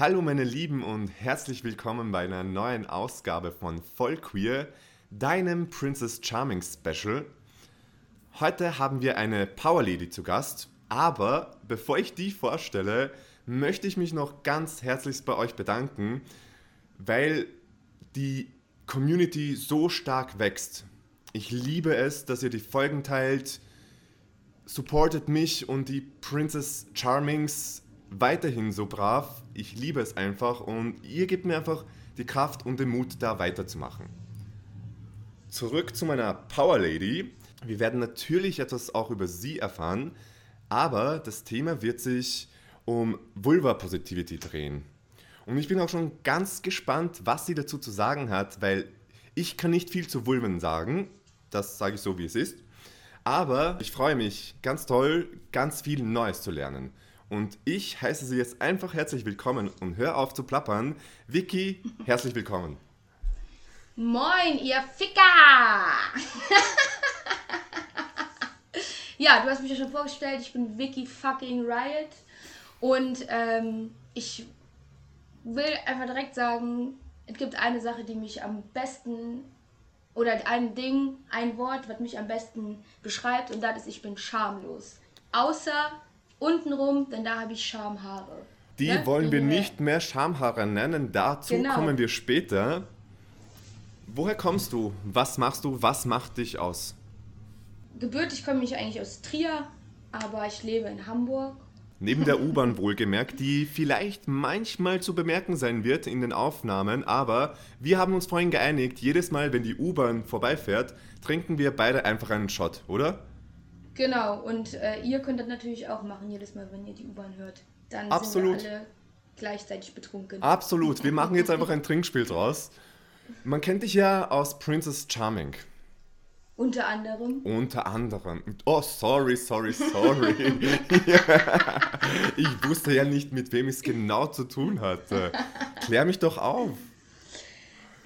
Hallo meine Lieben und herzlich willkommen bei einer neuen Ausgabe von Voll Queer, deinem Princess Charming Special. Heute haben wir eine Power Lady zu Gast, aber bevor ich die vorstelle, möchte ich mich noch ganz herzlich bei euch bedanken, weil die Community so stark wächst. Ich liebe es, dass ihr die Folgen teilt, supportet mich und die Princess Charmings weiterhin so brav. Ich liebe es einfach und ihr gebt mir einfach die Kraft und den Mut, da weiterzumachen. Zurück zu meiner Power Lady. Wir werden natürlich etwas auch über sie erfahren, aber das Thema wird sich um Vulva Positivity drehen. Und ich bin auch schon ganz gespannt, was sie dazu zu sagen hat, weil ich kann nicht viel zu Vulven sagen. Das sage ich so, wie es ist. Aber ich freue mich ganz toll, ganz viel Neues zu lernen. Und ich heiße Sie jetzt einfach herzlich willkommen und hör auf zu plappern. Vicky, herzlich willkommen. Moin, ihr Ficker! ja, du hast mich ja schon vorgestellt, ich bin Vicky fucking Riot. Und ähm, ich will einfach direkt sagen, es gibt eine Sache, die mich am besten oder ein Ding, ein Wort, was mich am besten beschreibt und das ist, ich bin schamlos. Außer untenrum, denn da habe ich Schamhaare. Die ne? wollen wir nicht mehr Schamhaare nennen, dazu genau. kommen wir später. Woher kommst du? Was machst du? Was macht dich aus? Gebürtig komme ich eigentlich aus Trier, aber ich lebe in Hamburg. Neben der U-Bahn wohlgemerkt, die vielleicht manchmal zu bemerken sein wird in den Aufnahmen, aber wir haben uns vorhin geeinigt, jedes Mal, wenn die U-Bahn vorbeifährt, trinken wir beide einfach einen Shot, oder? Genau, und äh, ihr könnt das natürlich auch machen, jedes Mal, wenn ihr die U-Bahn hört. Dann Absolut. sind wir alle gleichzeitig betrunken. Absolut, wir machen jetzt einfach ein Trinkspiel draus. Man kennt dich ja aus Princess Charming. Unter anderem. Unter anderem. Oh, sorry, sorry, sorry. ich wusste ja nicht, mit wem ich es genau zu tun hatte. Klär mich doch auf.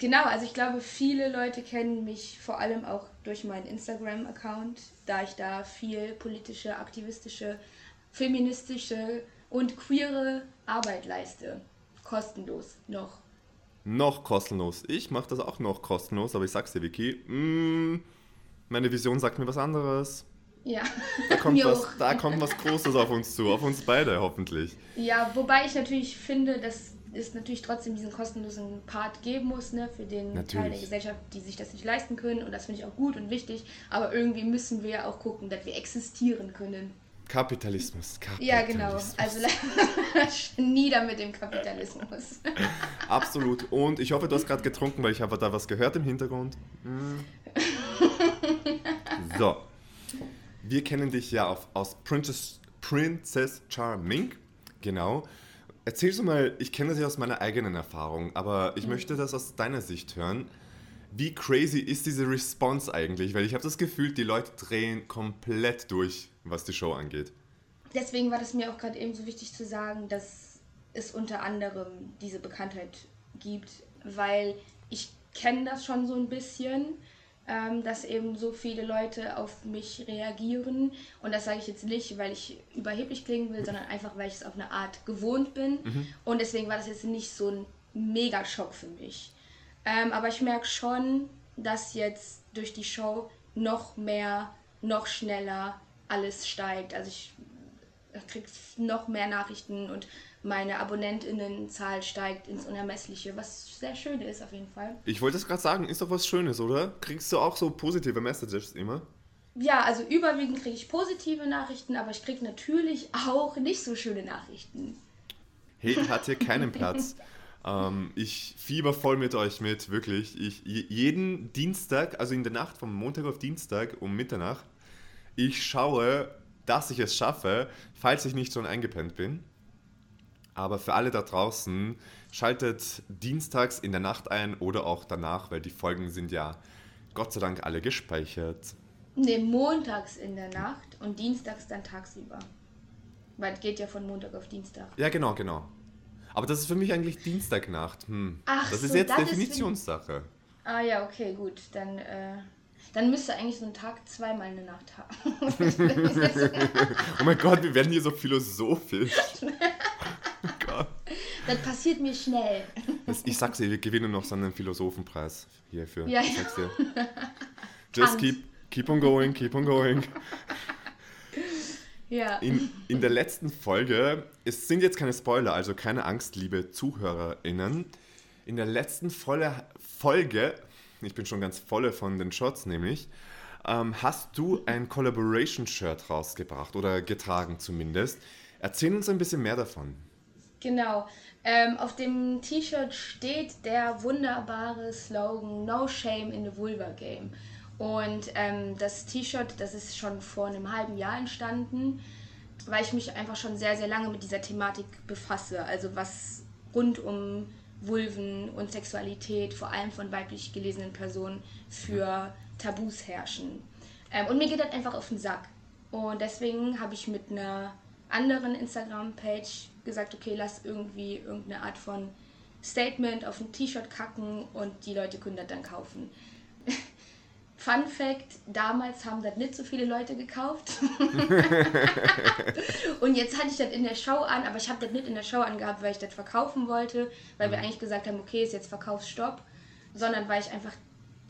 Genau, also ich glaube, viele Leute kennen mich vor allem auch durch meinen Instagram-Account, da ich da viel politische, aktivistische, feministische und queere Arbeit leiste. Kostenlos noch. Noch kostenlos. Ich mache das auch noch kostenlos, aber ich sag's dir, Vicky, mm, meine Vision sagt mir was anderes. Ja. Da kommt, was, da kommt was Großes auf uns zu, auf uns beide hoffentlich. Ja, wobei ich natürlich finde, dass es natürlich trotzdem diesen kostenlosen Part geben muss, ne, für den natürlich. Teil der Gesellschaft, die sich das nicht leisten können. Und das finde ich auch gut und wichtig. Aber irgendwie müssen wir ja auch gucken, dass wir existieren können. Kapitalismus, Kapitalismus. Ja, genau. Also nieder mit dem Kapitalismus. Absolut. Und ich hoffe, du hast gerade getrunken, weil ich habe da was gehört im Hintergrund. Mm. so. Wir kennen dich ja auf, aus Princess, Princess Charming. Genau. Erzählst du mal, ich kenne das ja aus meiner eigenen Erfahrung, aber ich mhm. möchte das aus deiner Sicht hören. Wie crazy ist diese Response eigentlich? Weil ich habe das Gefühl, die Leute drehen komplett durch, was die Show angeht. Deswegen war das mir auch gerade eben so wichtig zu sagen, dass es unter anderem diese Bekanntheit gibt, weil ich kenne das schon so ein bisschen ähm, dass eben so viele Leute auf mich reagieren. Und das sage ich jetzt nicht, weil ich überheblich klingen will, sondern einfach, weil ich es auf eine Art gewohnt bin. Mhm. Und deswegen war das jetzt nicht so ein Mega-Schock für mich. Ähm, aber ich merke schon, dass jetzt durch die Show noch mehr, noch schneller alles steigt. Also ich kriege noch mehr Nachrichten und meine Abonnentinnenzahl steigt ins Unermessliche, was sehr schön ist auf jeden Fall. Ich wollte es gerade sagen, ist doch was Schönes, oder? Kriegst du auch so positive Messages immer? Ja, also überwiegend kriege ich positive Nachrichten, aber ich kriege natürlich auch nicht so schöne Nachrichten. Hate hat hier keinen Platz. ähm, ich fieber voll mit euch mit, wirklich. Ich, jeden Dienstag, also in der Nacht vom Montag auf Dienstag um Mitternacht, ich schaue, dass ich es schaffe, falls ich nicht schon eingepennt bin. Aber für alle da draußen, schaltet dienstags in der Nacht ein oder auch danach, weil die Folgen sind ja Gott sei Dank alle gespeichert. Ne, montags in der Nacht und dienstags dann tagsüber. Weil es geht ja von Montag auf Dienstag. Ja, genau, genau. Aber das ist für mich eigentlich Dienstagnacht. Hm. Ach das so, ist jetzt das Definitionssache. Ist ah ja, okay, gut. Dann, äh, dann müsste eigentlich so ein Tag zweimal eine Nacht haben. oh mein Gott, wir werden hier so philosophisch. Das passiert mir schnell. Ich sag's dir, wir gewinnen noch so einen Philosophenpreis hierfür. Ja, ich sag's dir. Just keep, keep on going, keep on going. Ja. In, in der letzten Folge, es sind jetzt keine Spoiler, also keine Angst, liebe ZuhörerInnen. In der letzten volle Folge, ich bin schon ganz volle von den Shots nämlich, ähm, hast du ein Collaboration-Shirt rausgebracht oder getragen zumindest. Erzähl uns ein bisschen mehr davon. Genau. Ähm, auf dem T-Shirt steht der wunderbare Slogan No Shame in the Vulva Game. Und ähm, das T-Shirt, das ist schon vor einem halben Jahr entstanden, weil ich mich einfach schon sehr, sehr lange mit dieser Thematik befasse. Also was rund um Vulven und Sexualität, vor allem von weiblich gelesenen Personen, für Tabus herrschen. Ähm, und mir geht das einfach auf den Sack. Und deswegen habe ich mit einer anderen Instagram-Page gesagt, okay, lass irgendwie irgendeine Art von Statement auf ein T-Shirt kacken und die Leute können das dann kaufen. Fun Fact: Damals haben das nicht so viele Leute gekauft. und jetzt hatte ich das in der Show an, aber ich habe das nicht in der Show angehabt, weil ich das verkaufen wollte, weil mhm. wir eigentlich gesagt haben, okay, ist jetzt Verkaufsstopp, sondern weil ich einfach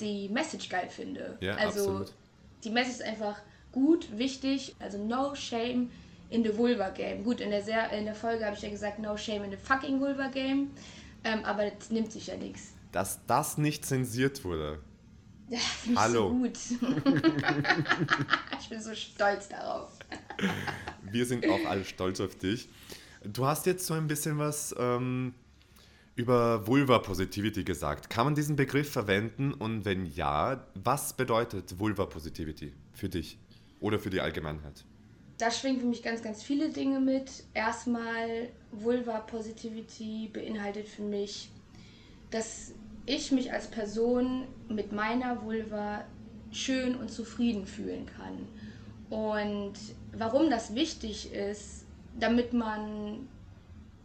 die Message geil finde. Ja, also absolut. die Message ist einfach gut, wichtig, also no shame in the Vulva Game. Gut, in der, Ser in der Folge habe ich ja gesagt, no shame in the fucking Vulva Game, ähm, aber das nimmt sich ja nichts. Dass das nicht zensiert wurde. Ja, finde Hallo. so gut. ich bin so stolz darauf. Wir sind auch alle stolz auf dich. Du hast jetzt so ein bisschen was ähm, über Vulva Positivity gesagt. Kann man diesen Begriff verwenden und wenn ja, was bedeutet Vulva Positivity für dich oder für die Allgemeinheit? Da schwingen für mich ganz, ganz viele Dinge mit. Erstmal, Vulva Positivity beinhaltet für mich, dass ich mich als Person mit meiner Vulva schön und zufrieden fühlen kann. Und warum das wichtig ist, damit man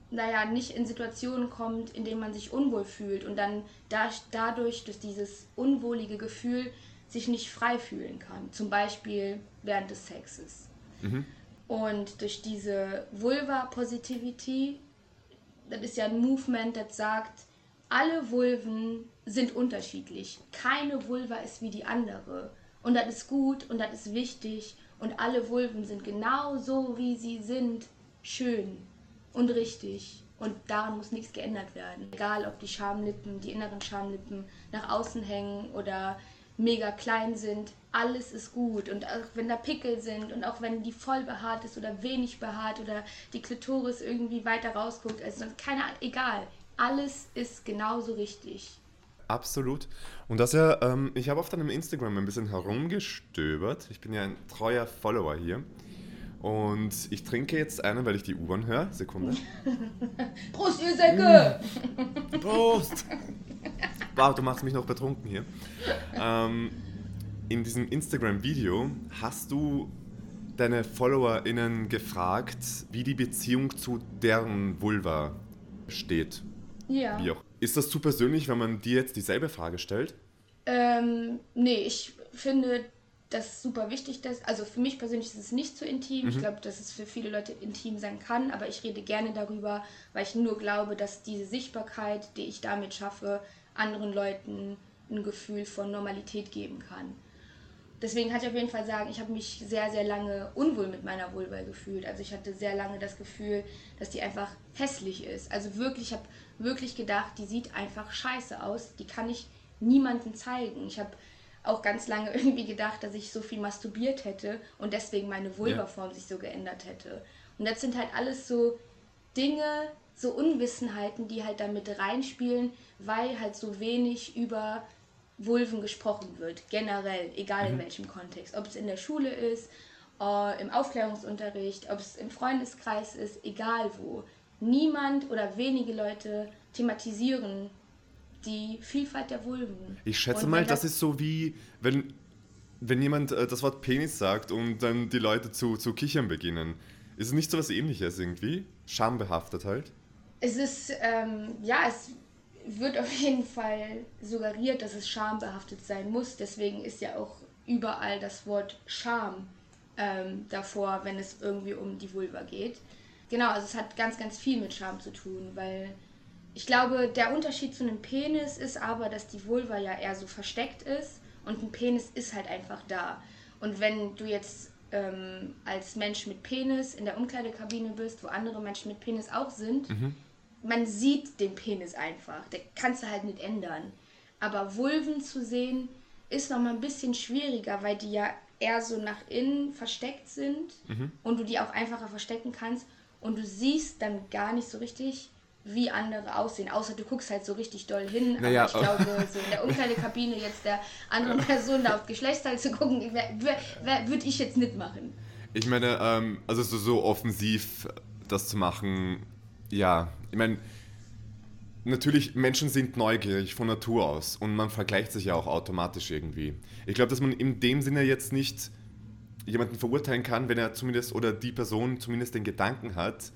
naja, nicht in Situationen kommt, in denen man sich unwohl fühlt und dann da, dadurch, durch dieses unwohlige Gefühl, sich nicht frei fühlen kann. Zum Beispiel während des Sexes. Mhm. Und durch diese Vulva-Positivity, das ist ja ein Movement, das sagt, alle Vulven sind unterschiedlich. Keine Vulva ist wie die andere. Und das ist gut und das ist wichtig. Und alle Vulven sind genau so, wie sie sind, schön und richtig. Und daran muss nichts geändert werden. Egal, ob die Schamlippen, die inneren Schamlippen nach außen hängen oder mega klein sind, alles ist gut. Und auch wenn da Pickel sind und auch wenn die voll behaart ist oder wenig behaart oder die Klitoris irgendwie weiter rausguckt, also keine Ahnung, egal alles ist genauso richtig. Absolut. Und das ja, ähm, ich habe auf deinem Instagram ein bisschen herumgestöbert. Ich bin ja ein treuer Follower hier. Und ich trinke jetzt einen, weil ich die U-Bahn höre. Sekunde. Prost, ihr Säcke! Prost! Wow, du machst mich noch betrunken hier. Ähm, in diesem Instagram-Video hast du deine FollowerInnen gefragt, wie die Beziehung zu deren Vulva steht. Ja. Wie auch. Ist das zu persönlich, wenn man dir jetzt dieselbe Frage stellt? Ähm, nee, ich finde das super wichtig. Dass, also für mich persönlich ist es nicht zu intim. Mhm. Ich glaube, dass es für viele Leute intim sein kann, aber ich rede gerne darüber, weil ich nur glaube, dass diese Sichtbarkeit, die ich damit schaffe, anderen Leuten ein Gefühl von Normalität geben kann deswegen kann ich auf jeden Fall sagen, ich habe mich sehr, sehr lange unwohl mit meiner Vulva gefühlt. Also ich hatte sehr lange das Gefühl, dass die einfach hässlich ist. Also wirklich, ich habe wirklich gedacht, die sieht einfach scheiße aus. Die kann ich niemandem zeigen. Ich habe auch ganz lange irgendwie gedacht, dass ich so viel masturbiert hätte und deswegen meine Vulvaform ja. sich so geändert hätte. Und das sind halt alles so Dinge, so Unwissenheiten, die halt damit reinspielen, weil halt so wenig über Vulven gesprochen wird, generell, egal in mhm. welchem Kontext. Ob es in der Schule ist, äh, im Aufklärungsunterricht, ob es im Freundeskreis ist, egal wo. Niemand oder wenige Leute thematisieren die Vielfalt der Vulven. Ich schätze mal, das, das, ist so wie, wenn, wenn jemand äh, das Wort Penis sagt und dann die Leute zu, zu kichern beginnen. Ist es nicht so was ähnliches irgendwie? Schambehaftet halt? Es ist, ähm, ja, es wird auf jeden Fall suggeriert, dass es schambehaftet sein muss. Deswegen ist ja auch überall das Wort Scham ähm, davor, wenn es irgendwie um die Vulva geht. Genau, also es hat ganz, ganz viel mit Scham zu tun, weil ich glaube, der Unterschied zu einem Penis ist aber, dass die Vulva ja eher so versteckt ist und ein Penis ist halt einfach da. Und wenn du jetzt ähm, als Mensch mit Penis in der Umkleidekabine bist, wo andere Menschen mit Penis auch sind, mhm. man sieht den Penis einfach. Der kannst du halt nicht ändern. Aber Vulven zu sehen ist nochmal ein bisschen schwieriger, weil die ja eher so nach innen versteckt sind mhm. und du die auch einfacher verstecken kannst und du siehst dann gar nicht so richtig, wie andere aussehen, außer du guckst halt so richtig doll hin. Naja, aber ich glaube, so in der Umkleidekabine jetzt der anderen Person da auf Geschlechtsteil zu gucken, würde ich jetzt nicht machen. Ich meine, ähm, also so, so offensiv das zu machen, ja, ich meine, natürlich, Menschen sind neugierig von Natur aus und man vergleicht sich ja auch automatisch irgendwie. Ich glaube, dass man in dem Sinne jetzt nicht jemanden verurteilen kann, wenn er zumindest oder die Person zumindest den Gedanken hat,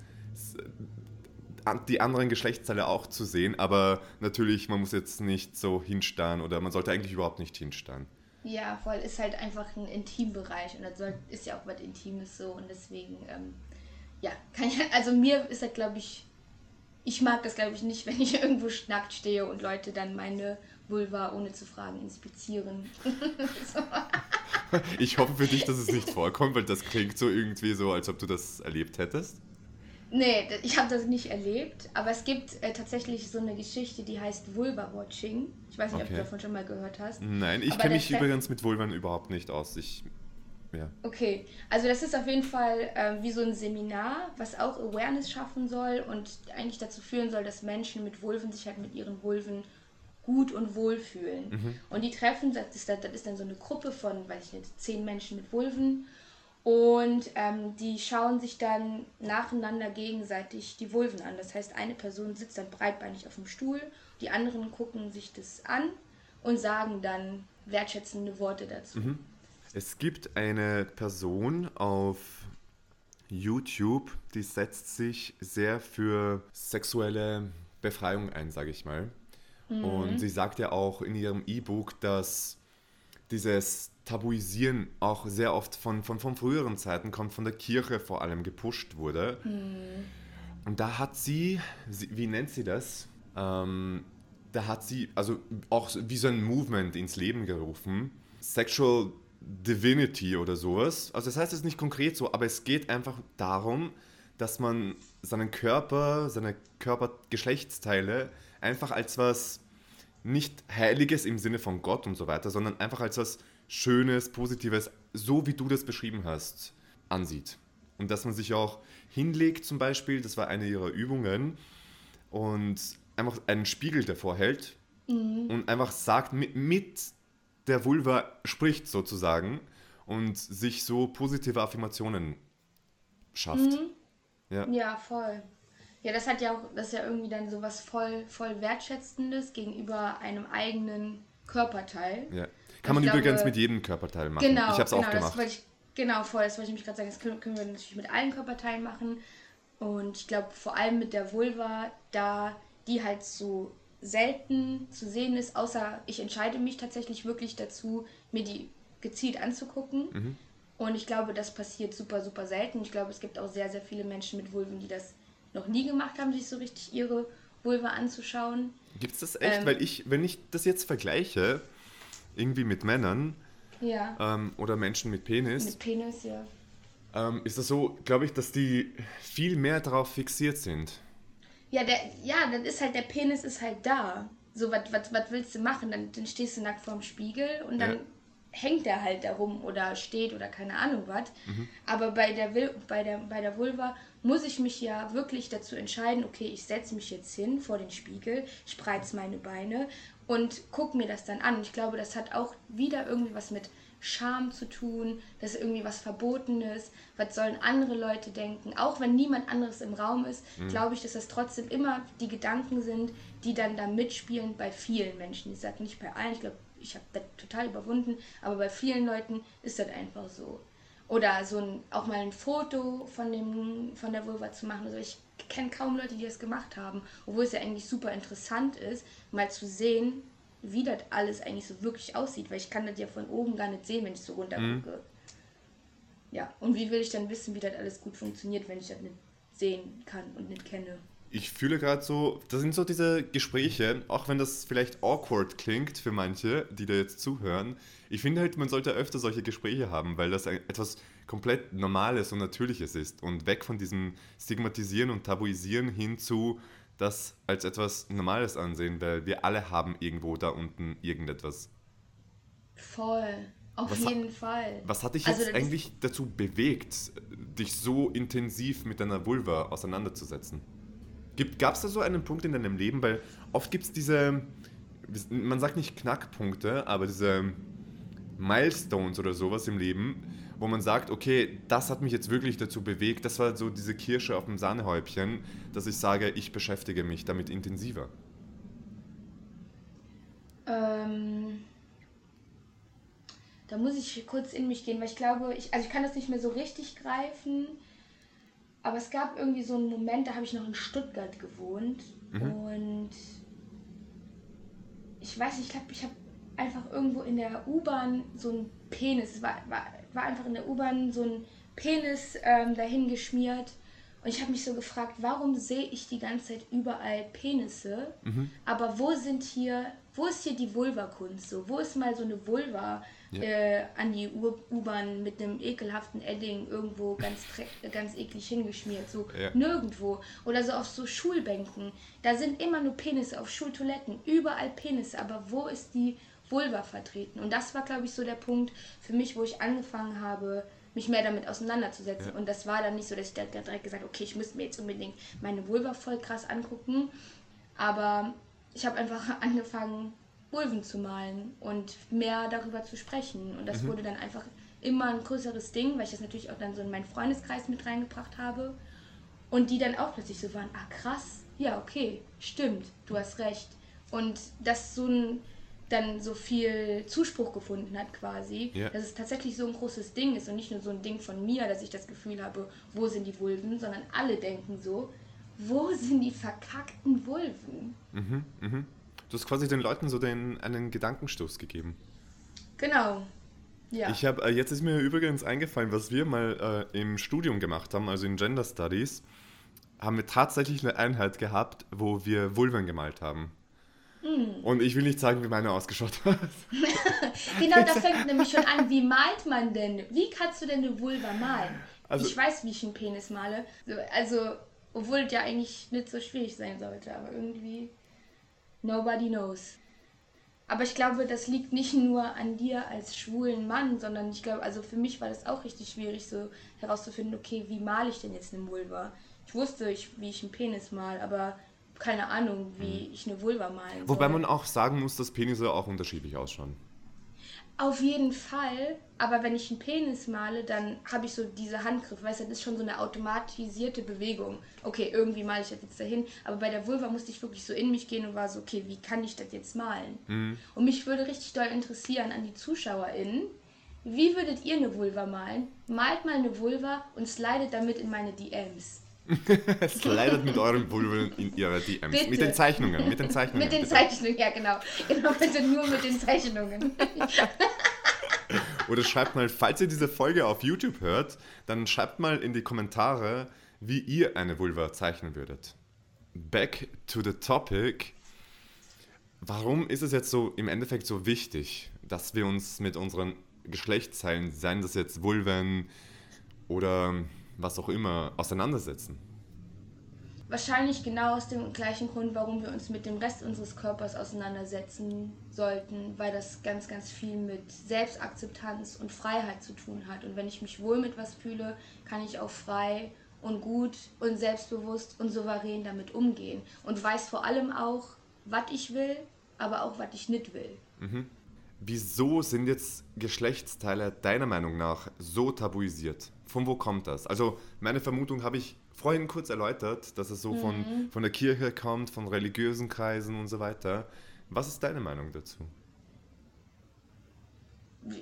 die anderen Geschlechtsteile auch zu sehen, aber natürlich, man muss jetzt nicht so hinstarren oder man sollte eigentlich überhaupt nicht hinstarren. Ja, voll, ist halt einfach ein Intimbereich und das ist ja auch was Intimes so und deswegen, ähm, ja, kann ich, also mir ist das, glaube ich, ich mag das, glaube ich, nicht, wenn ich irgendwo nackt stehe und Leute dann meine Vulva ohne zu fragen inspizieren. ich hoffe für dich, dass es nicht vorkommt, weil das klingt so irgendwie so, als ob du das erlebt hättest. Nee, ich habe das nicht erlebt, aber es gibt äh, tatsächlich so eine Geschichte, die heißt Vulva-Watching. Ich weiß nicht, okay. ob du davon schon mal gehört hast. Nein, ich kenne mich übrigens mit Vulvan überhaupt nicht aus. Ich, ja. Okay, also das ist auf jeden Fall äh, wie so ein Seminar, was auch Awareness schaffen soll und eigentlich dazu führen soll, dass Menschen mit Vulven sich halt mit ihren Vulven gut und wohl fühlen. Mhm. Und die treffen, das ist, das ist dann so eine Gruppe von, weiß ich nicht, zehn Menschen mit Vulven und ähm, die schauen sich dann nacheinander gegenseitig die Vulven an. Das heißt, eine Person sitzt dann breitbeinig auf dem Stuhl, die anderen gucken sich das an und sagen dann wertschätzende Worte dazu. Mhm. Es gibt eine Person auf YouTube, die setzt sich sehr für sexuelle Befreiung ein, sage ich mal. Mhm. Und sie sagt ja auch in ihrem E-Book, dass dieses Tabuisieren auch sehr oft von, von, von früheren Zeiten kommt, von der Kirche vor allem gepusht wurde. Mhm. Und da hat sie, wie nennt sie das? Ähm, da hat sie also auch wie so ein Movement ins Leben gerufen. Sexual Divinity oder sowas. Also das heißt es nicht konkret so, aber es geht einfach darum, dass man seinen Körper, seine Körpergeschlechtsteile einfach als was nicht Heiliges im Sinne von Gott und so weiter, sondern einfach als was Schönes, Positives, so wie du das beschrieben hast, ansieht. Und dass man sich auch hinlegt zum Beispiel, das war eine ihrer Übungen, und einfach einen Spiegel davor hält mhm. und einfach sagt, mit, mit der Vulva spricht sozusagen und sich so positive Affirmationen schafft. Mhm. Ja. ja, voll. Ja, das hat ja auch, das ist ja irgendwie dann sowas voll, voll Wertschätzendes gegenüber einem eigenen Körperteil. Ja. Kann man übrigens glaube, mit jedem Körperteil machen. Genau, ich habe es genau, auch gemacht. Ich, genau, voll, das wollte ich mich gerade sagen. Das können, können wir natürlich mit allen Körperteilen machen. Und ich glaube, vor allem mit der Vulva, da die halt so selten zu sehen ist, außer ich entscheide mich tatsächlich wirklich dazu, mir die gezielt anzugucken. Mhm. Und ich glaube, das passiert super, super selten. Ich glaube, es gibt auch sehr, sehr viele Menschen mit Vulven, die das noch nie gemacht haben, sich so richtig ihre Vulva anzuschauen. Gibt es das echt? Ähm, Weil ich, wenn ich das jetzt vergleiche, irgendwie mit Männern ja. ähm, oder Menschen mit Penis. Mit Penis, ja. Ähm, ist das so, glaube ich, dass die viel mehr darauf fixiert sind. Ja, der, ja, dann ist halt, der Penis ist halt da. So, was willst du machen? Dann, dann stehst du nackt vorm Spiegel und dann ja. Hängt er halt da rum oder steht oder keine Ahnung was. Mhm. Aber bei der, bei, der, bei der Vulva muss ich mich ja wirklich dazu entscheiden, okay, ich setze mich jetzt hin vor den Spiegel, spreiz meine Beine und guck mir das dann an. Ich glaube, das hat auch wieder irgendwie was mit Scham zu tun, das ist irgendwie was Verbotenes, was sollen andere Leute denken, auch wenn niemand anderes im Raum ist, mhm. glaube ich, dass das trotzdem immer die Gedanken sind, die dann da mitspielen bei vielen Menschen. Ich sage nicht bei allen, ich glaube, ich habe das total überwunden, aber bei vielen Leuten ist das einfach so. Oder so ein, auch mal ein Foto von, dem, von der Vulva zu machen. Also ich kenne kaum Leute, die das gemacht haben, obwohl es ja eigentlich super interessant ist, mal zu sehen, wie das alles eigentlich so wirklich aussieht, weil ich kann das ja von oben gar nicht sehen, wenn ich so runter gucke. Mhm. Ja, und wie will ich dann wissen, wie das alles gut funktioniert, wenn ich das nicht sehen kann und nicht kenne. Ich fühle gerade so, das sind so diese Gespräche, auch wenn das vielleicht awkward klingt für manche, die da jetzt zuhören. Ich finde halt, man sollte öfter solche Gespräche haben, weil das etwas komplett Normales und Natürliches ist und weg von diesem Stigmatisieren und Tabuisieren hin zu das als etwas Normales ansehen, weil wir alle haben irgendwo da unten irgendetwas. Voll. Auf was jeden Fall. Was hat dich also, jetzt eigentlich dazu bewegt, dich so intensiv mit deiner Vulva auseinanderzusetzen? Gab es da so einen Punkt in deinem Leben? Weil oft gibt es diese, man sagt nicht Knackpunkte, aber diese Milestones oder sowas im Leben, wo man sagt, okay, das hat mich jetzt wirklich dazu bewegt, das war so diese Kirsche auf dem Sahnehäubchen, dass ich sage, ich beschäftige mich damit intensiver. Ähm, da muss ich kurz in mich gehen, weil ich glaube, ich, also ich kann das nicht mehr so richtig greifen, aber es gab irgendwie so einen Moment, da habe ich noch in Stuttgart gewohnt mhm. und ich weiß nicht, ich glaube, ich habe einfach irgendwo in der U-Bahn so ein Penis, es war, war, war einfach in der U-Bahn so ein Penis ähm, dahin geschmiert und ich habe mich so gefragt, warum sehe ich die ganze Zeit überall Penisse, mhm. aber wo sind hier, wo ist hier die Vulva-Kunst so? Wo ist mal so eine Vulva? ja. äh, an die U-Bahn mit einem ekelhaften Edding irgendwo ganz, ganz eklig hingeschmiert. So ja. nirgendwo. Oder so auf so Schulbänken. Da sind immer nur Penisse auf Schultoiletten. Überall Penisse. Aber wo ist die Vulva vertreten? Und das war, glaube ich, so der Punkt für mich, wo ich angefangen habe, mich mehr damit auseinanderzusetzen. Ja. Und das war dann nicht so, dass ich da direkt gesagt habe, okay, ich müsste mir jetzt unbedingt meine Vulva voll krass angucken. Aber ich habe einfach angefangen, Vulven zu malen und mehr darüber zu sprechen. Und das mhm. wurde dann einfach immer ein größeres Ding, weil ich das natürlich auch dann so in meinen Freundeskreis mit reingebracht habe. Und die dann auch plötzlich so waren, ah krass, ja, okay, stimmt, du hast recht. Und dass so ein dann so viel Zuspruch gefunden hat quasi, ja. dass es tatsächlich so ein großes Ding ist und nicht nur so ein Ding von mir, dass ich das Gefühl habe, wo sind die Vulven, sondern alle denken so, wo sind die verkackten Vulven? Mhm, mhm. Du hast quasi den Leuten so den, einen Gedankenstoß gegeben. Genau. Ja. Ich habe äh, jetzt ist mir übrigens eingefallen, was wir mal äh, im Studium gemacht haben, also in Gender Studies, haben wir tatsächlich eine Einheit gehabt, wo wir Vulven gemalt haben. Mm. Und ich will nicht sagen, wie meine ausgeschaut hat. genau, das fängt nämlich schon an. Wie malt man denn? Wie kannst du denn eine Vulva malen? Also, ich weiß, wie ich einen Penis male. Also, obwohl es ja eigentlich nicht so schwierig sein sollte, aber irgendwie. Nobody knows. Aber ich glaube, das liegt nicht nur an dir als schwulen Mann, sondern ich glaube, also für mich war das auch richtig schwierig, so herauszufinden, okay, wie male ich denn jetzt eine Vulva? Ich wusste, ich, wie ich einen Penis mal, aber keine Ahnung, wie mhm. ich eine Vulva malen soll. Wobei man auch sagen muss, dass Penisse auch unterschiedlich ausschauen. Auf jeden Fall, aber wenn ich einen Penis male, dann habe ich so diese Handgriff, weißt du, das ist schon so eine automatisierte Bewegung. Okay, irgendwie male ich das jetzt dahin, aber bei der Vulva musste ich wirklich so in mich gehen und war so, okay, wie kann ich das jetzt malen? Mhm. Und mich würde richtig doll interessieren an die ZuschauerInnen, wie würdet ihr eine Vulva malen? Malt mal eine Vulva und slidet damit in meine DMs. Slidet mit euren Vulven in ihre DMs. Bitte. Mit den Zeichnungen. Mit den Zeichnungen. mit den bitte. Zeichnungen, ja genau. Genau, bitte nur mit den Zeichnungen. Oder schreibt mal, falls ihr diese Folge auf YouTube hört, dann schreibt mal in die Kommentare, wie ihr eine Vulva zeichnen würdet. Back to the topic. Warum ist es jetzt so im Endeffekt so wichtig, dass wir uns mit unseren Geschlechtsteilen, seien das jetzt Vulven oder was auch immer, auseinandersetzen? Wahrscheinlich genau aus dem gleichen Grund, warum wir uns mit dem Rest unseres Körpers auseinandersetzen sollten, weil das ganz, ganz viel mit Selbstakzeptanz und Freiheit zu tun hat. Und wenn ich mich wohl mit was fühle, kann ich auch frei und gut und selbstbewusst und souverän damit umgehen. Und weiß vor allem auch, was ich will, aber auch, was ich nicht will. Mhm. Wieso sind jetzt Geschlechtsteile deiner Meinung nach so tabuisiert? Von wo kommt das? Also meine Vermutung habe ich vorhin kurz erläutert, dass es so mhm. von, von der Kirche kommt, von religiösen Kreisen und so weiter. Was ist deine Meinung dazu?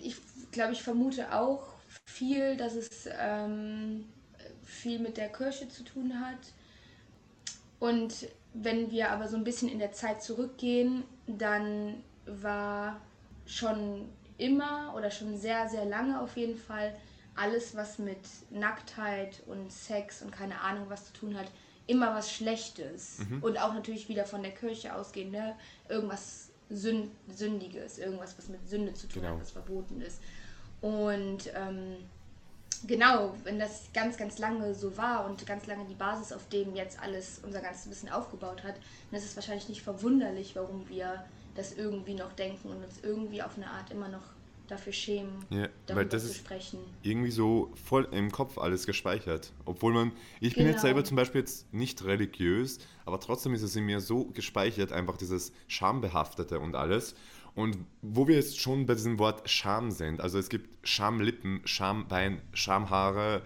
Ich glaube, ich vermute auch viel, dass es ähm, viel mit der Kirche zu tun hat. Und wenn wir aber so ein bisschen in der Zeit zurückgehen, dann war schon immer oder schon sehr, sehr lange auf jeden Fall alles, was mit Nacktheit und Sex und keine Ahnung was zu tun hat, immer was Schlechtes. Mhm. Und auch natürlich wieder von der Kirche ausgehend, ne? irgendwas Sünd Sündiges, irgendwas, was mit Sünde zu tun genau. hat, was verboten ist. Und ähm, genau, wenn das ganz, ganz lange so war und ganz lange die Basis, auf dem jetzt alles unser ganzes Wissen aufgebaut hat, dann ist es wahrscheinlich nicht verwunderlich, warum wir das irgendwie noch denken und uns irgendwie auf eine Art immer noch dafür schämen, ja, darüber weil das zu sprechen. Ist irgendwie so voll im Kopf alles gespeichert. Obwohl man, ich bin jetzt genau. selber zum Beispiel jetzt nicht religiös, aber trotzdem ist es in mir so gespeichert, einfach dieses Schambehaftete und alles. Und wo wir jetzt schon bei diesem Wort Scham sind, also es gibt Schamlippen, Schambein, Schamhaare,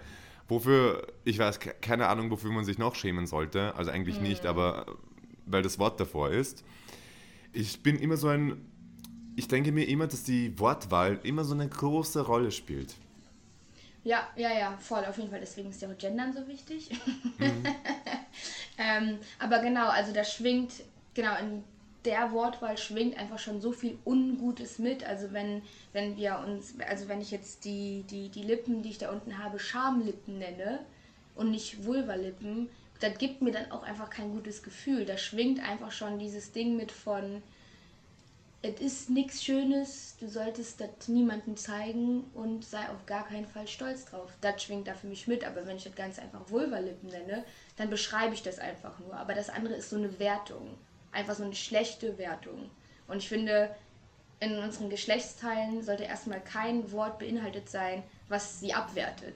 wofür, ich weiß, keine Ahnung, wofür man sich noch schämen sollte, also eigentlich mhm. nicht, aber weil das Wort davor ist. Ich bin immer so ein ich denke mir immer, dass die Wortwahl immer so eine große Rolle spielt. Ja, ja, ja, voll, auf jeden Fall. Deswegen ist ja auch Gendern so wichtig. Mhm. ähm, aber genau, also da schwingt, genau, in der Wortwahl schwingt einfach schon so viel Ungutes mit. Also wenn, wenn wir uns, also wenn ich jetzt die, die, die Lippen, die ich da unten habe, Schamlippen nenne und nicht Vulvalippen, das gibt mir dann auch einfach kein gutes Gefühl. Da schwingt einfach schon dieses Ding mit von, es ist nichts Schönes, du solltest das niemandem zeigen und sei auf gar keinen Fall stolz drauf. Das schwingt da für mich mit, aber wenn ich das Ganze einfach Vulvalippen nenne, dann beschreibe ich das einfach nur. Aber das andere ist so eine Wertung, einfach so eine schlechte Wertung. Und ich finde, in unseren Geschlechtsteilen sollte erstmal kein Wort beinhaltet sein, was sie abwertet.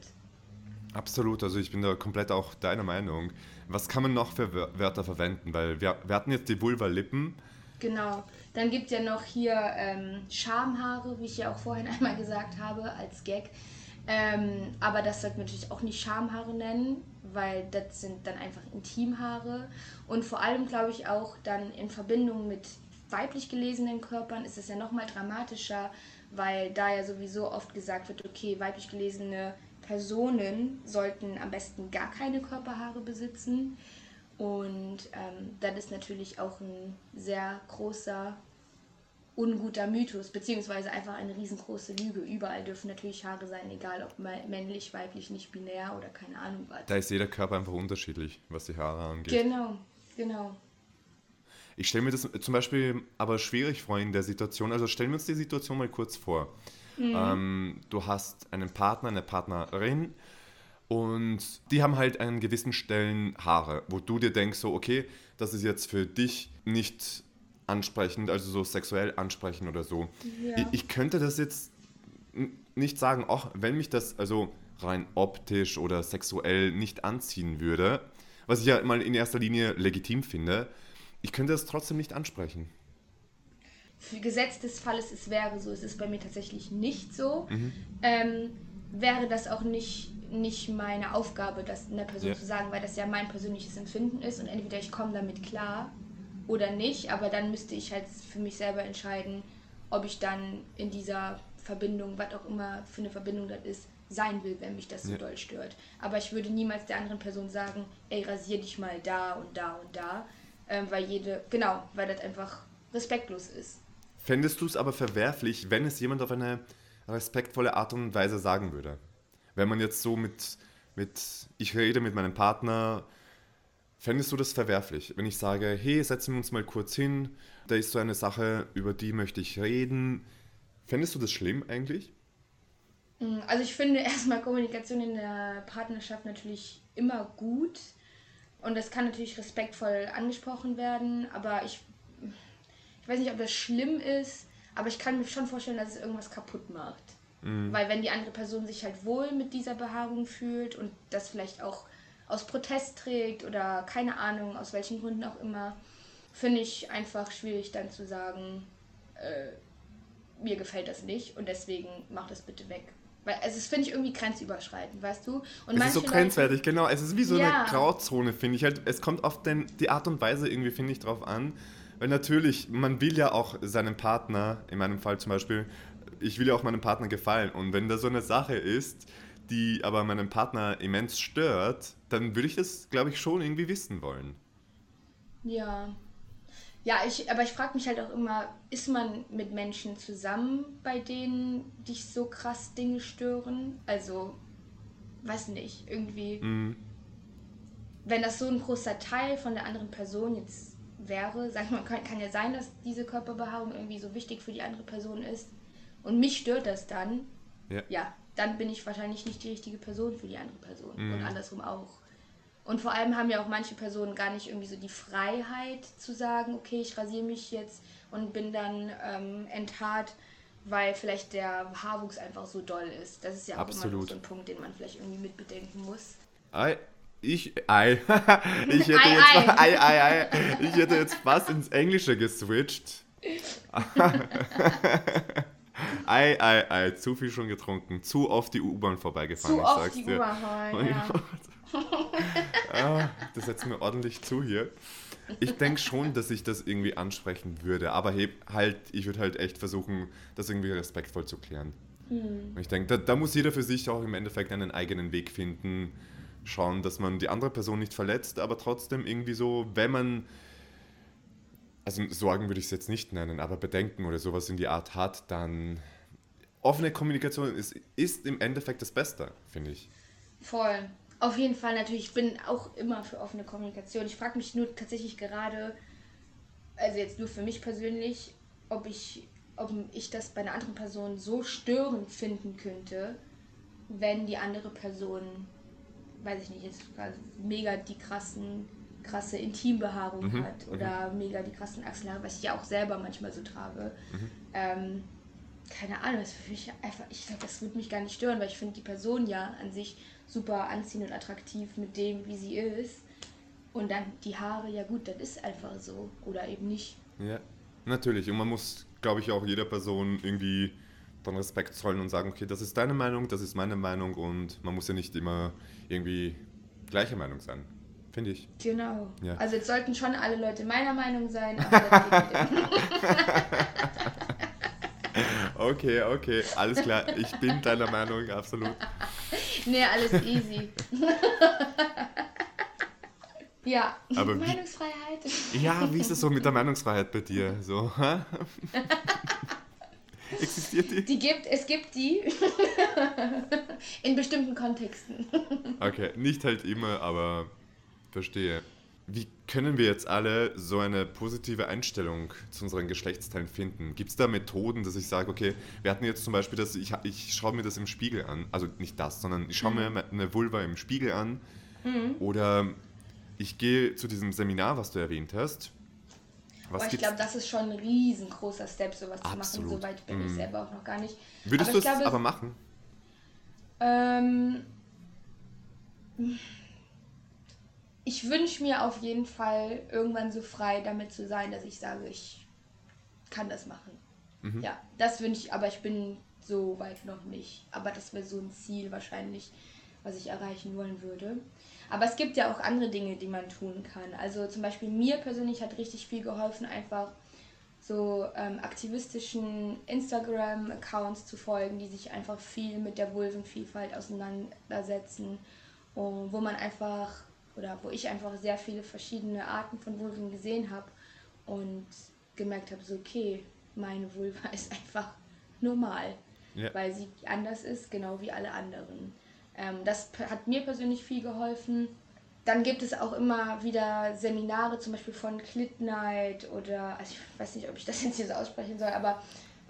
Absolut, also ich bin da komplett auch deiner Meinung. Was kann man noch für Wörter verwenden? Weil wir, wir hatten jetzt die Vulva-Lippen. Genau. Dann gibt es ja noch hier ähm, Schamhaare, wie ich ja auch vorhin einmal gesagt habe, als Gag. Ähm, aber das sollte man natürlich auch nicht Schamhaare nennen, weil das sind dann einfach Intimhaare. Und vor allem glaube ich auch dann in Verbindung mit weiblich gelesenen Körpern ist es ja nochmal dramatischer, weil da ja sowieso oft gesagt wird, okay, weiblich gelesene Personen sollten am besten gar keine Körperhaare besitzen. Und ähm, das ist natürlich auch ein sehr großer, unguter Mythos, beziehungsweise einfach eine riesengroße Lüge. Überall dürfen natürlich Haare sein, egal ob männlich, weiblich, nicht binär oder keine Ahnung was. Da ist jeder Körper einfach unterschiedlich, was die Haare angeht. Genau, genau. Ich stelle mir das zum Beispiel aber schwierig vor in der Situation. Also stellen wir uns die Situation mal kurz vor. Mhm. Ähm, du hast einen Partner, eine Partnerin und die haben halt an gewissen Stellen Haare, wo du dir denkst, so, okay, das ist jetzt für dich nicht ansprechend, also so sexuell ansprechend oder so. Ja. Ich, ich, könnte das jetzt nicht sagen, auch wenn mich das also rein optisch oder sexuell nicht anziehen würde, was ich ja mal in erster Linie legitim finde, ich könnte das trotzdem nicht ansprechen. Für Gesetz des Falles, es wäre so, es ist bei mir tatsächlich nicht so, mhm. ähm, wäre das auch nicht nicht meine Aufgabe, das einer Person ja. zu sagen, weil das ja mein persönliches Empfinden ist und entweder ich komme damit klar oder nicht, aber dann müsste ich halt für mich selber entscheiden, ob ich dann in dieser Verbindung, was auch immer für eine Verbindung das ist, sein will, wenn mich das so ja. doll stört. Aber ich würde niemals der anderen Person sagen, ey, rasier dich mal da und da und da, ähm, weil jede, genau, weil das einfach respektlos ist. Fändest du es aber verwerflich, wenn es jemand auf eine respektvolle Art und Weise sagen würde? wenn man jetzt so mit, mit ich rede mit meinem Partner, fändest du das verwerflich, wenn ich sage, hey, setzen wir uns mal kurz hin, da ist so eine Sache, über die möchte ich reden. Fändest du das schlimm eigentlich? Mm, also ich finde erstmal Kommunikation in der Partnerschaft natürlich immer gut und das kann natürlich respektvoll angesprochen werden, aber ich, ich weiß nicht, ob das schlimm ist, aber ich kann mir schon vorstellen, dass es irgendwas kaputt macht. Mhm. Weil wenn die andere Person sich halt wohl mit dieser Behaarung fühlt und das vielleicht auch aus Protest trägt oder keine Ahnung, aus welchen Gründen auch immer, finde ich einfach schwierig dann zu sagen, äh, mir gefällt das nicht und deswegen mach das bitte weg. Weil also das finde ich irgendwie grenzüberschreitend, weißt du? Und es ist so grenzwertig, Leute, genau. Es ist wie so ja. eine Grauzone, finde ich. Halt, es kommt auf den, die Art und Weise irgendwie, finde ich, drauf an. Weil natürlich, man will ja auch seinem Partner, in meinem Fall zum Beispiel, ich will ja auch meinem Partner gefallen. Und wenn da so eine Sache ist, die aber meinen Partner immens stört, dann würde ich das, glaube ich, schon irgendwie wissen wollen. Ja. Ja, ich, aber ich frage mich halt auch immer, ist man mit Menschen zusammen, bei denen dich so krass Dinge stören? Also, weiß nicht, irgendwie. Mhm. Wenn das so ein großer Teil von der anderen Person jetzt wäre, sag ich mal, kann, kann ja sein, dass diese Körperbehaarung irgendwie so wichtig für die andere Person ist und mich stört das dann, ja, ja dann bin ich wahrscheinlich nicht die richtige Person für die andere Person mhm. und andersrum auch. Und vor allem haben ja auch manche Personen gar nicht irgendwie so die Freiheit zu sagen, okay, ich rasiere mich jetzt und bin dann ähm, enthaart, weil vielleicht der Haarwuchs einfach so doll ist. Das ist ja auch Absolut. immer so ein Punkt, den man vielleicht irgendwie mitbedenken muss. Ei, ich, ei, ich hätte ei, jetzt, ei. ei, ei, ich hätte jetzt fast ins Englische geswitcht. ei, ei, ei, zu viel schon getrunken, zu oft die U-Bahn vorbeigefahren, zu ich oft sag's die dir. U-Bahn, ja. ah, das setzt mir ordentlich zu hier. Ich denke schon, dass ich das irgendwie ansprechen würde, aber halt, ich würde halt echt versuchen, das irgendwie respektvoll zu klären. Hm. Ich denke, da, da, muss jeder für sich auch im Endeffekt einen eigenen Weg finden, schauen, dass man die andere Person nicht verletzt, aber trotzdem irgendwie so, wenn man, also Sorgen würde ich es jetzt nicht nennen, aber Bedenken oder sowas in die Art hat, dann offene Kommunikation ist, ist im Endeffekt das Beste, finde ich. Voll. Auf jeden Fall natürlich, ich bin auch immer für offene Kommunikation. Ich frage mich nur tatsächlich gerade, also jetzt nur für mich persönlich, ob ich, ob ich das bei einer anderen Person so störend finden könnte, wenn die andere Person, weiß ich nicht, jetzt mega die krassen, krasse Intimbehaarung mhm. hat mhm. oder mhm. mega die krassen Achselhaare, was ich ja auch selber manchmal so trage. Mhm. Ähm, keine Ahnung, das für mich einfach, ich glaube, das würde mich gar nicht stören, weil ich finde die Person ja an sich super anziehend und attraktiv mit dem, wie sie ist. Und dann die Haare, ja gut, das ist einfach so. Oder eben nicht. Ja, natürlich. Und man muss, glaube ich, auch jeder Person irgendwie dann Respekt zollen und sagen, okay, das ist deine Meinung, das ist meine Meinung und man muss ja nicht immer irgendwie gleicher Meinung sein. Finde ich. Genau. Ja. Also jetzt sollten schon alle Leute meiner Meinung sein, aber Okay, okay, alles klar. Ich bin deiner Meinung, absolut. Nee, alles easy. ja, Aber Meinungsfreiheit. Wie, ja, wie ist es so mit der Meinungsfreiheit bei dir? So, Existiert die? Die gibt, es gibt die. In bestimmten Kontexten. Okay, nicht halt immer, aber verstehe. Wie können wir jetzt alle so eine positive Einstellung zu unseren Geschlechtsteilen finden? Gibt es da Methoden, dass ich sage, okay, wir hatten jetzt zum Beispiel das, ich, ich schaue mir das im Spiegel an, also nicht das, sondern ich schaue mhm. mir eine Vulva im Spiegel an mhm. oder ich gehe zu diesem Seminar, was du erwähnt hast. Was Aber ich glaube, das ist schon ein riesengroßer Step, sowas Absolut. zu machen. So weit bin mhm. ich selber auch noch gar nicht. Würdest du es aber machen? Ähm ich wünsche mir auf jeden Fall irgendwann so frei damit zu sein, dass ich sage, ich kann das machen. Mhm. Ja, das wünsche ich, aber ich bin so weit noch nicht. Aber das wäre so ein Ziel wahrscheinlich, was ich erreichen wollen würde. Aber es gibt ja auch andere Dinge, die man tun kann. Also zum Beispiel mir persönlich hat richtig viel geholfen, einfach so ähm, aktivistischen Instagram-Accounts zu folgen, die sich einfach viel mit der Vulvenvielfalt auseinandersetzen wo man einfach oder wo ich einfach sehr viele verschiedene Arten von Vulven gesehen habe und gemerkt habe, so okay, meine Vulva ist einfach normal, ja. weil sie anders ist, genau wie alle anderen. Ähm, das hat mir persönlich viel geholfen. Dann gibt es auch immer wieder Seminare, zum Beispiel von Clit Night oder, also ich weiß nicht, ob ich das jetzt hier so aussprechen soll, aber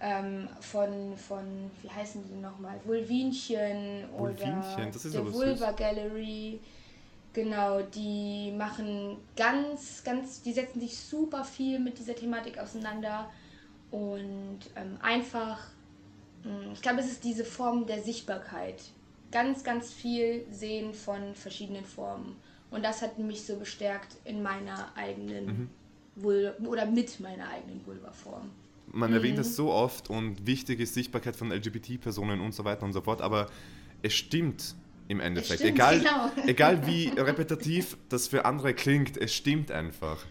ähm, von, von, wie heißen die nochmal, Vulvinchen, Vulvinchen oder der Vulva Gallery. Genau, die machen ganz, ganz, die setzen sich super viel mit dieser Thematik auseinander und ähm, einfach, mh, hm, ich glaube, es ist diese Form der Sichtbarkeit. Ganz, ganz viel sehen von verschiedenen Formen. Und das hat mich so bestärkt in meiner eigenen mhm. Vul oder mit meiner eigenen Vulva-Form. Man mhm. erwähnt das so oft und wichtig ist Sichtbarkeit von LGBT-Personen und so weiter und so fort, aber es stimmt im Endeffekt. Stimmt, egal, genau. egal wie repetitiv das für andere klingt, es stimmt einfach.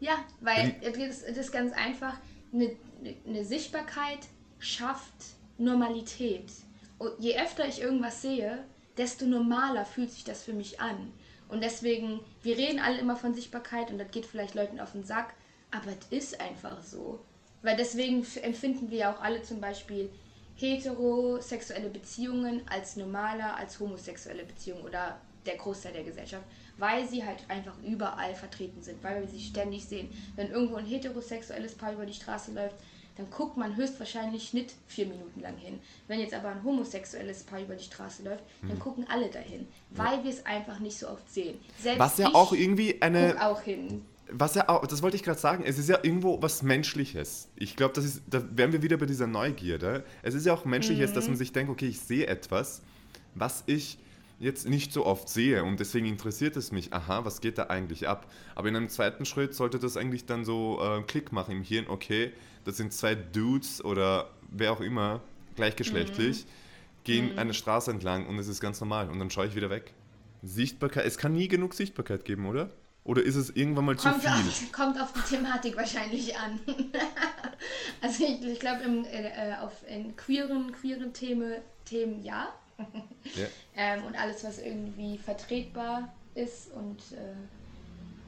Ja, weil es ist ganz einfach, eine, eine Sichtbarkeit schafft Normalität. Und je öfter ich irgendwas sehe, desto normaler fühlt sich das für mich an. Und deswegen, wir reden alle immer von Sichtbarkeit und das geht vielleicht Leuten auf den Sack, Aber es ist einfach so. Weil deswegen empfinden wir ja auch alle zum Beispiel heterosexuelle Beziehungen als normaler als homosexuelle Beziehungen oder der Großteil der Gesellschaft, weil sie halt einfach überall vertreten sind, weil wir sie ständig sehen. Wenn irgendwo ein heterosexuelles Paar über die Straße läuft, dann guckt man höchstwahrscheinlich nicht vier Minuten lang hin. Wenn jetzt aber ein homosexuelles Paar über die Straße läuft, dann hm. gucken alle dahin, weil ja. wir es einfach nicht so oft sehen. Selbst Was ja auch irgendwie eine. auch hin. Was ja auch, das wollte ich gerade sagen, es ist ja irgendwo was Menschliches. Ich glaube, das ist, da wären wir wieder bei dieser Neugierde. Es ist ja auch Menschliches, mhm. dass man sich denkt, okay, ich sehe etwas, was ich jetzt nicht so oft sehe und deswegen interessiert es mich, aha, was geht da eigentlich ab? Aber in einem zweiten Schritt sollte das eigentlich dann so äh, Klick machen im Hirn, okay, das sind zwei Dudes oder wer auch immer, gleichgeschlechtlich, mhm. gehen mhm. eine Straße entlang und es ist ganz normal und dann schaue ich wieder weg. Sichtbarkeit, es kann nie genug Sichtbarkeit geben, oder? Oder ist es irgendwann mal kommt zu viel? Auf, kommt auf die Thematik wahrscheinlich an. also ich, ich glaube, äh, äh, auf in queeren, queeren Themen, Themen ja. ja. ähm, und alles, was irgendwie vertretbar ist und äh,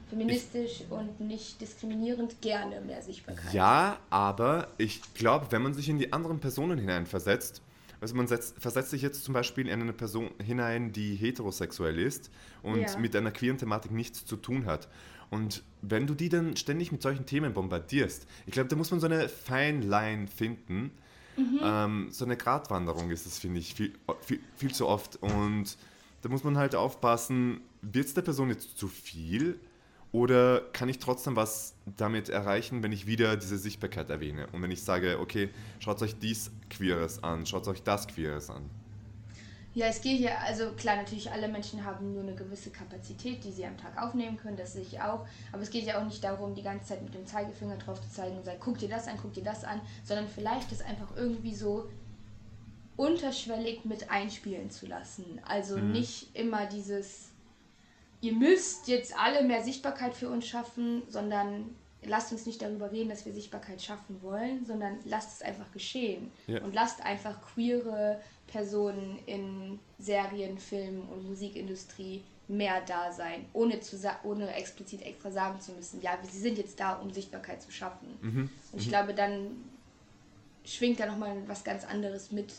feministisch ich, und nicht diskriminierend gerne mehr Sichtbarkeit. Ja, aber ich glaube, wenn man sich in die anderen Personen hineinversetzt, also man setzt, versetzt sich jetzt zum Beispiel in eine Person hinein, die heterosexuell ist und ja. mit einer queeren Thematik nichts zu tun hat. Und wenn du die dann ständig mit solchen Themen bombardierst, ich glaube, da muss man so eine Fine Line finden. Mhm. Ähm, so eine Gratwanderung ist es, finde ich, viel, viel, viel zu oft. Und da muss man halt aufpassen, wird es der Person jetzt zu viel? Oder kann ich trotzdem was damit erreichen, wenn ich wieder diese Sichtbarkeit erwähne? Und wenn ich sage, okay, schaut euch dies Queeres an, schaut euch das Queeres an. Ja, es geht ja, also klar, natürlich alle Menschen haben nur eine gewisse Kapazität, die sie am Tag aufnehmen können, das sehe ich auch. Aber es geht ja auch nicht darum, die ganze Zeit mit dem Zeigefinger drauf zu zeigen und sagen, guck dir das an, guck dir das an, sondern vielleicht das einfach irgendwie so unterschwellig mit einspielen zu lassen. Also mhm. nicht immer dieses ihr müsst jetzt alle mehr Sichtbarkeit für uns schaffen, sondern lasst uns nicht darüber reden, dass wir Sichtbarkeit schaffen wollen, sondern lasst es einfach geschehen. Ja. Und lasst einfach queere Personen in Serien, Filmen und Musikindustrie mehr da sein, ohne, zu ohne explizit extra sagen zu müssen, ja, sie sind jetzt da, um Sichtbarkeit zu schaffen. Mhm. Und ich mhm. glaube, dann schwingt da nochmal was ganz anderes mit,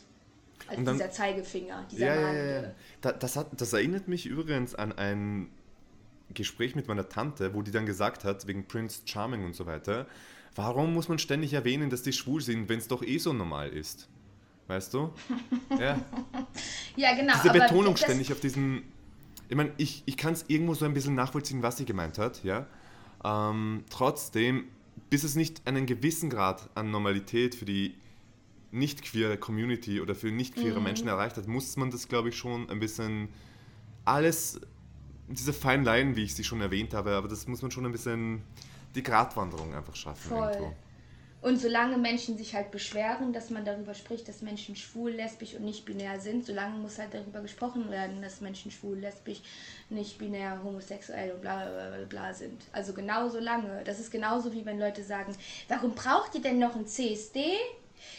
als dann, dieser Zeigefinger, dieser ja, ja, ja, ja. Das, hat, das erinnert mich übrigens an ein Gespräch mit meiner Tante, wo die dann gesagt hat, wegen Prince Charming und so weiter, warum muss man ständig erwähnen, dass die schwul sind, wenn es doch eh so normal ist? Weißt du? Ja, ja genau. Diese Betonung ständig auf diesen. Ich meine, ich, ich kann es irgendwo so ein bisschen nachvollziehen, was sie gemeint hat, ja. Ähm, trotzdem, bis es nicht einen gewissen Grad an Normalität für die nicht queere Community oder für nicht queere mhm. Menschen erreicht hat, muss man das, glaube ich, schon ein bisschen alles, diese feinen Line, wie ich sie schon erwähnt habe, aber das muss man schon ein bisschen die Gratwanderung einfach schaffen. Voll. Irgendwo. Und solange Menschen sich halt beschweren, dass man darüber spricht, dass Menschen schwul, lesbisch und nicht binär sind, solange muss halt darüber gesprochen werden, dass Menschen schwul, lesbisch, nicht binär, homosexuell und bla bla bla, bla sind. Also genauso lange. Das ist genauso wie wenn Leute sagen, warum braucht ihr denn noch ein CSD?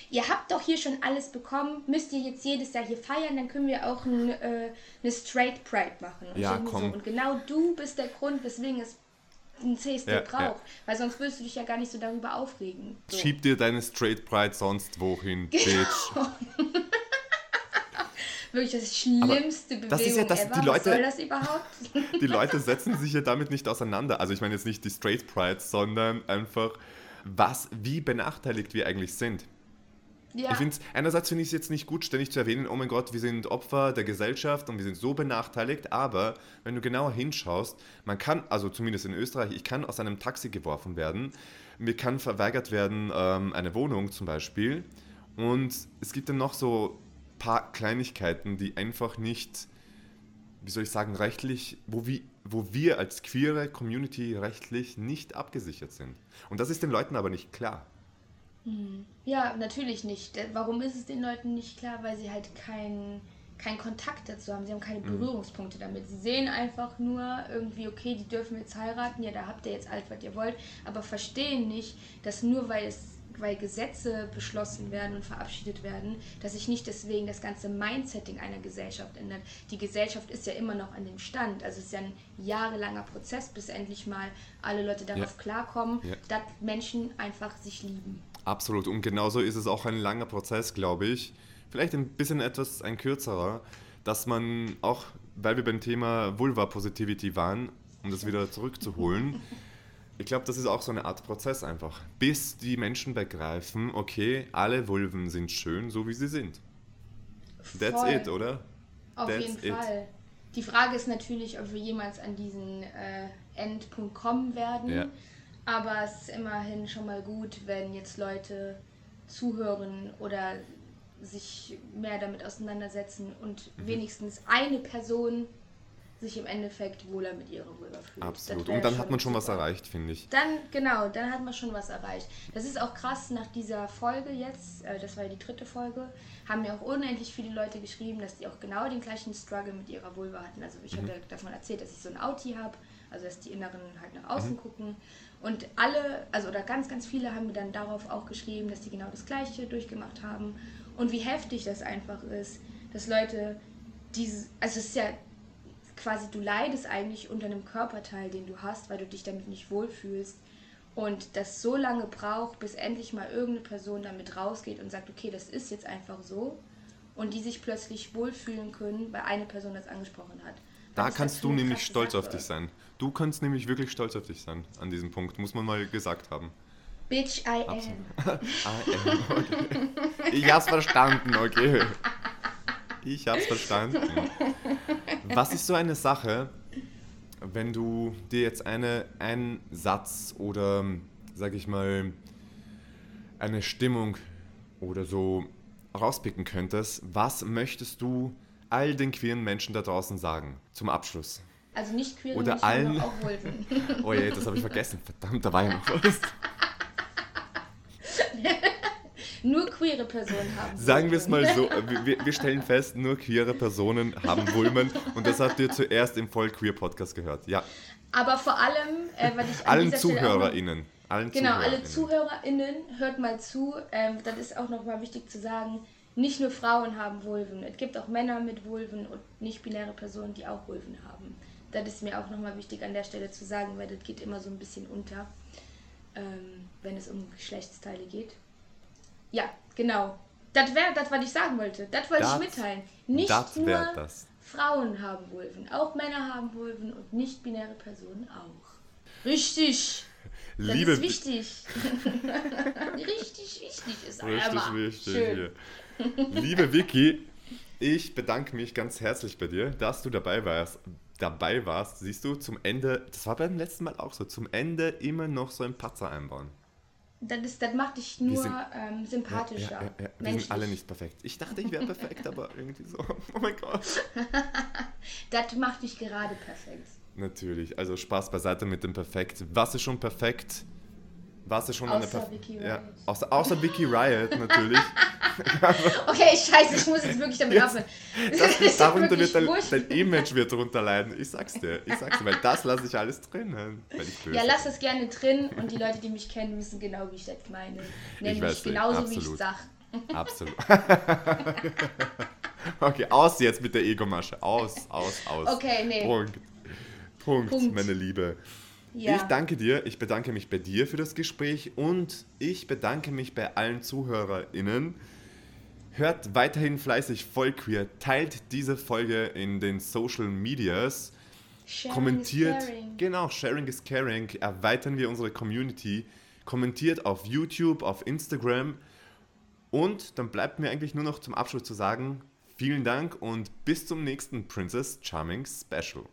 Ihr habt doch hier schon alles bekommen, müsst ihr jetzt jedes Jahr hier feiern, dann können wir auch ein, äh, eine Straight Pride machen. Und, ja, komm. So. und genau du bist der Grund, weswegen es ein CSD ja, braucht. Ja. Weil sonst würdest du dich ja gar nicht so darüber aufregen. So. Schieb dir deine Straight Pride sonst wohin, genau. Bitch. Wirklich das schlimmste Aber Bewegung das ist ja das, ever. Die Leute, Was soll das überhaupt? die Leute setzen sich ja damit nicht auseinander. Also ich meine jetzt nicht die Straight Pride, sondern einfach, was, wie benachteiligt wir eigentlich sind. Ja. Ich finde einerseits finde ich es jetzt nicht gut, ständig zu erwähnen, oh mein Gott, wir sind Opfer der Gesellschaft und wir sind so benachteiligt, aber wenn du genauer hinschaust, man kann, also zumindest in Österreich, ich kann aus einem Taxi geworfen werden, mir kann verweigert werden ähm, eine Wohnung zum Beispiel und es gibt dann noch so ein paar Kleinigkeiten, die einfach nicht, wie soll ich sagen, rechtlich, wo wir, wo wir als queere Community rechtlich nicht abgesichert sind. Und das ist den Leuten aber nicht klar. Hm. Ja, natürlich nicht. Warum ist es den Leuten nicht klar? Weil sie halt keinen keinen Kontakt dazu haben. Sie haben keine hm. Berührungspunkte damit. Sie sehen einfach nur irgendwie, okay, die dürfen jetzt heiraten, ja, da habt ihr jetzt alles, was ihr wollt, aber verstehen nicht, dass nur weil es weil Gesetze beschlossen werden und verabschiedet werden, dass sich nicht deswegen das ganze Mindsetting einer Gesellschaft ändert. Die Gesellschaft ist ja immer noch an dem Stand. Also es ist ja ein jahrelanger Prozess, bis endlich mal alle Leute darauf ja. klarkommen, ja. dass Menschen einfach sich lieben. Absolut. Und genauso ist es auch ein langer Prozess, glaube ich. Vielleicht ein bisschen etwas ein kürzerer, dass man auch, weil wir beim Thema Vulva Positivity waren, um das wieder zurückzuholen, ich glaube, das ist auch so eine Art Prozess einfach, bis die Menschen begreifen, okay, alle Vulven sind schön, so wie sie sind. That's Voll. it, oder? Auf That's jeden it. Fall. Die Frage ist natürlich, ob wir jemals an diesen äh, Endpunkt kommen werden. Ja. Aber es ist immerhin schon mal gut, wenn jetzt Leute zuhören oder sich mehr damit auseinandersetzen und mhm. wenigstens eine Person sich im Endeffekt wohler mit ihrer Vulva fühlt. Absolut. Und dann hat man schon super. was erreicht, finde ich. Dann, genau, dann hat man schon was erreicht. Das ist auch krass, nach dieser Folge jetzt, äh, das war ja die dritte Folge, haben mir auch unendlich viele Leute geschrieben, dass die auch genau den gleichen Struggle mit ihrer Vulva hatten. Also ich mhm. habe ja davon erzählt, dass ich so ein Auti habe, also dass die Inneren halt nach außen mhm. gucken. Und alle, also oder ganz, ganz viele haben mir dann darauf auch geschrieben, dass die genau das Gleiche durchgemacht haben. Und wie heftig das einfach ist, dass Leute diese, also es ist ja quasi, du leidest eigentlich unter einem Körperteil, den du hast, weil du dich damit nicht wohlfühlst. Und das so lange braucht, bis endlich mal irgendeine Person damit rausgeht und sagt, okay, das ist jetzt einfach so. Und die sich plötzlich wohlfühlen können, weil eine Person das angesprochen hat. Da kannst du nämlich stolz Sache. auf dich sein. Du kannst nämlich wirklich stolz auf dich sein an diesem Punkt, muss man mal gesagt haben. Bitch, I am. I am, okay. Ich hab's verstanden, okay. Ich hab's verstanden. Was ist so eine Sache, wenn du dir jetzt eine, einen Satz oder, sag ich mal, eine Stimmung oder so rauspicken könntest, was möchtest du all den queeren Menschen da draußen sagen zum Abschluss? Also nicht queere Oder Menschen, allen... auch Wolfen. oh je, das habe ich vergessen. Verdammt, da war ja noch was. Nur queere Personen haben. Sagen wir es mal so, wir, wir, stellen fest, nur queere Personen haben Vulmen und das habt ihr zuerst im Voll Queer Podcast gehört. Ja. Aber vor allem, äh, weil ich allen ZuhörerInnen. Allen genau, ZuhörerInnen. alle ZuhörerInnen, hört mal zu. Ähm, das ist auch nochmal wichtig zu sagen. Nicht nur Frauen haben Vulven. Es gibt auch Männer mit Vulven und nicht-binäre Personen, die auch Vulven haben. Das ist mir auch nochmal wichtig an der Stelle zu sagen, weil das geht immer so ein bisschen unter, ähm, wenn es um Geschlechtsteile geht. Ja, genau. Das wäre das, was ich sagen wollte. Das wollte ich mitteilen. Nicht nur das. Frauen haben Vulven, auch Männer haben Vulven und nicht-binäre Personen auch. Richtig. Das Liebe ist wichtig. Richtig wichtig ist Richtig aber. wichtig. Schön. Liebe Vicky, ich bedanke mich ganz herzlich bei dir, dass du dabei warst. Dabei warst, siehst du, zum Ende, das war beim letzten Mal auch so, zum Ende immer noch so ein Patzer einbauen. Das, ist, das macht dich nur sind, ähm, sympathischer. Ja, ja, ja, Wir sind alle nicht perfekt. Ich dachte, ich wäre perfekt, aber irgendwie so. Oh mein Gott. das macht dich gerade perfekt. Natürlich. Also Spaß beiseite mit dem Perfekt. Was ist schon perfekt? Warst du schon außer eine Vicky Riot. Ja, außer, außer Vicky Riot natürlich. okay, scheiße, ich muss jetzt wirklich damit aufhören. Das, das darunter wird dein, dein, Image wird darunter leiden. Ich sag's dir, ich sag's dir, weil das lasse ich alles drin. Wenn ich ja, lass das gerne drin und die Leute, die mich kennen, wissen genau, wie ich das meine. Nämlich ich genauso, absolut. wie ich sag. Absolut. okay, aus jetzt mit der Ego-Masche. Aus, aus, aus. Okay, nee. Punkt. Punkt, Punkt. meine Liebe. Ja. Ich danke dir, ich bedanke mich bei dir für das Gespräch und ich bedanke mich bei allen ZuhörerInnen. Hört weiterhin fleißig voll queer, teilt diese Folge in den Social Medias, sharing kommentiert, genau, sharing is caring, erweitern wir unsere Community, kommentiert auf YouTube, auf Instagram und dann bleibt mir eigentlich nur noch zum Abschluss zu sagen, vielen Dank und bis zum nächsten Princess Charming Special.